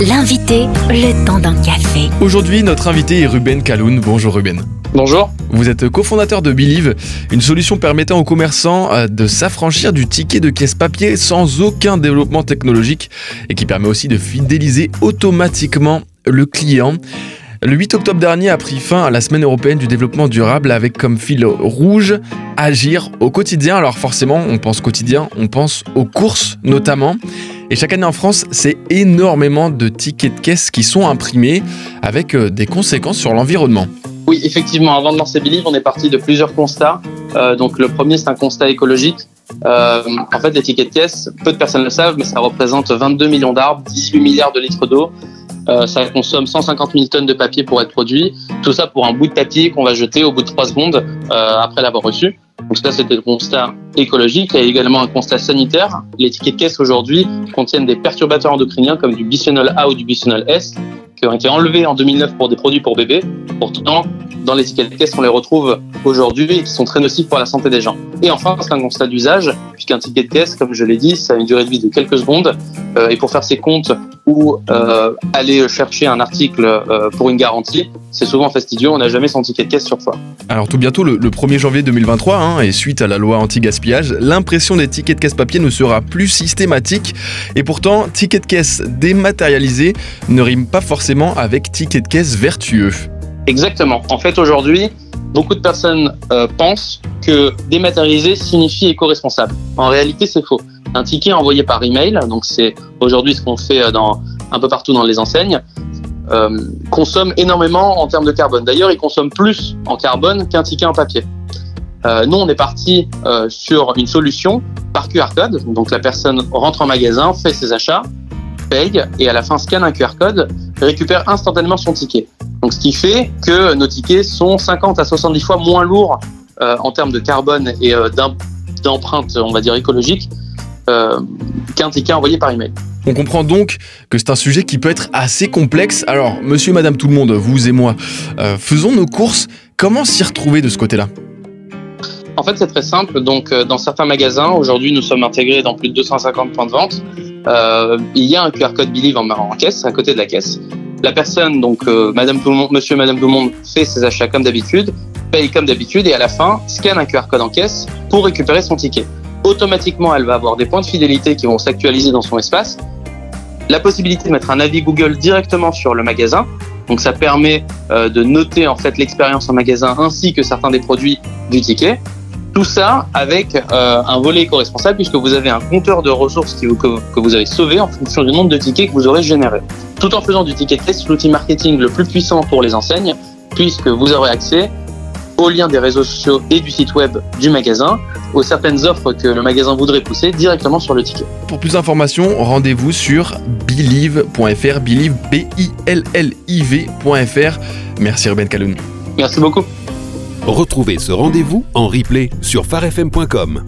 L'invité, le temps d'un café. Aujourd'hui, notre invité est Ruben Kaloun. Bonjour Ruben. Bonjour. Vous êtes cofondateur de Believe, une solution permettant aux commerçants euh, de s'affranchir du ticket de caisse papier sans aucun développement technologique et qui permet aussi de fidéliser automatiquement le client. Le 8 octobre dernier a pris fin à la semaine européenne du développement durable avec comme fil rouge agir au quotidien. Alors forcément, on pense quotidien, on pense aux courses notamment. Et chaque année en France, c'est énormément de tickets de caisse qui sont imprimés avec euh, des conséquences sur l'environnement. Oui, effectivement, avant de lancer Believe, on est parti de plusieurs constats. Euh, donc le premier, c'est un constat écologique. Euh, en fait, les tickets de caisse, peu de personnes le savent, mais ça représente 22 millions d'arbres, 18 milliards de litres d'eau. Euh, ça consomme 150 000 tonnes de papier pour être produit. Tout ça pour un bout de papier qu'on va jeter au bout de 3 secondes euh, après l'avoir reçu. Donc ça, c'était le constat écologique. Il y a également un constat sanitaire. Les tickets de caisse aujourd'hui contiennent des perturbateurs endocriniens comme du bisphénol A ou du bisphénol S qui ont été enlevés en 2009 pour des produits pour bébés. Pourtant, dans les tickets de caisse, on les retrouve aujourd'hui et qui sont très nocifs pour la santé des gens. Et enfin, c'est un constat d'usage, puisqu'un ticket de caisse, comme je l'ai dit, ça a une durée de vie de quelques secondes. Euh, et pour faire ses comptes ou euh, aller chercher un article euh, pour une garantie, c'est souvent fastidieux, on n'a jamais son ticket de caisse sur soi. Alors tout bientôt, le, 1er janvier 2023, hein, et suite à la loi anti-gaspillage, l'impression des tickets de caisse papier ne sera plus systématique. Et pourtant, ticket de caisse dématérialisé ne rime pas forcément avec ticket de caisse vertueux. Exactement. En fait, aujourd'hui, beaucoup de personnes euh, pensent que dématérialiser signifie éco-responsable. En réalité, c'est faux. Un ticket envoyé par email, donc c'est aujourd'hui ce qu'on fait euh, un peu partout dans les enseignes, euh, consomme énormément en termes de carbone. D'ailleurs, il consomme plus en carbone qu'un ticket en papier. Euh, nous, on est parti sur une solution par QR code. Donc la personne rentre en magasin, fait ses achats, paye et à la fin scanne un QR code, récupère instantanément son ticket. Donc ce qui fait que nos tickets sont 50 à 70 fois moins lourds en termes de carbone et d'empreinte, on va dire écologique, euh, qu'un ticket envoyé par email. On comprend donc que c'est un sujet qui peut être assez complexe. Alors, monsieur, madame, tout le monde, vous et moi, euh, faisons nos courses. Comment s'y retrouver de ce côté-là? En fait, c'est très simple. Donc, euh, dans certains magasins, aujourd'hui, nous sommes intégrés dans plus de 250 points de vente. Il y a un QR code Believe en, en caisse, à côté de la caisse. La personne, donc Madame tout le monde, Monsieur, Madame tout le monde, fait ses achats comme d'habitude, paye comme d'habitude et à la fin scanne un QR code en caisse pour récupérer son ticket. Automatiquement, elle va avoir des points de fidélité qui vont s'actualiser dans son espace. La possibilité de mettre un avis Google directement sur le magasin. Donc ça permet euh, de noter en fait l'expérience en magasin ainsi que certains des produits du ticket. Tout ça avec euh, un volet éco-responsable puisque vous avez un compteur de ressources que, que vous avez sauvé en fonction du nombre de tickets que vous aurez généré. Tout en faisant du ticket test, l'outil marketing le plus puissant pour les enseignes puisque vous aurez accès aux liens des réseaux sociaux et du site web du magasin, aux certaines offres que le magasin voudrait pousser directement sur le ticket. Pour plus d'informations, rendez-vous sur believe.fr, believe, B-I-L-L-I-V.fr. Merci Ruben Kaloun. Merci beaucoup. Retrouvez ce rendez-vous en replay sur farfm.com.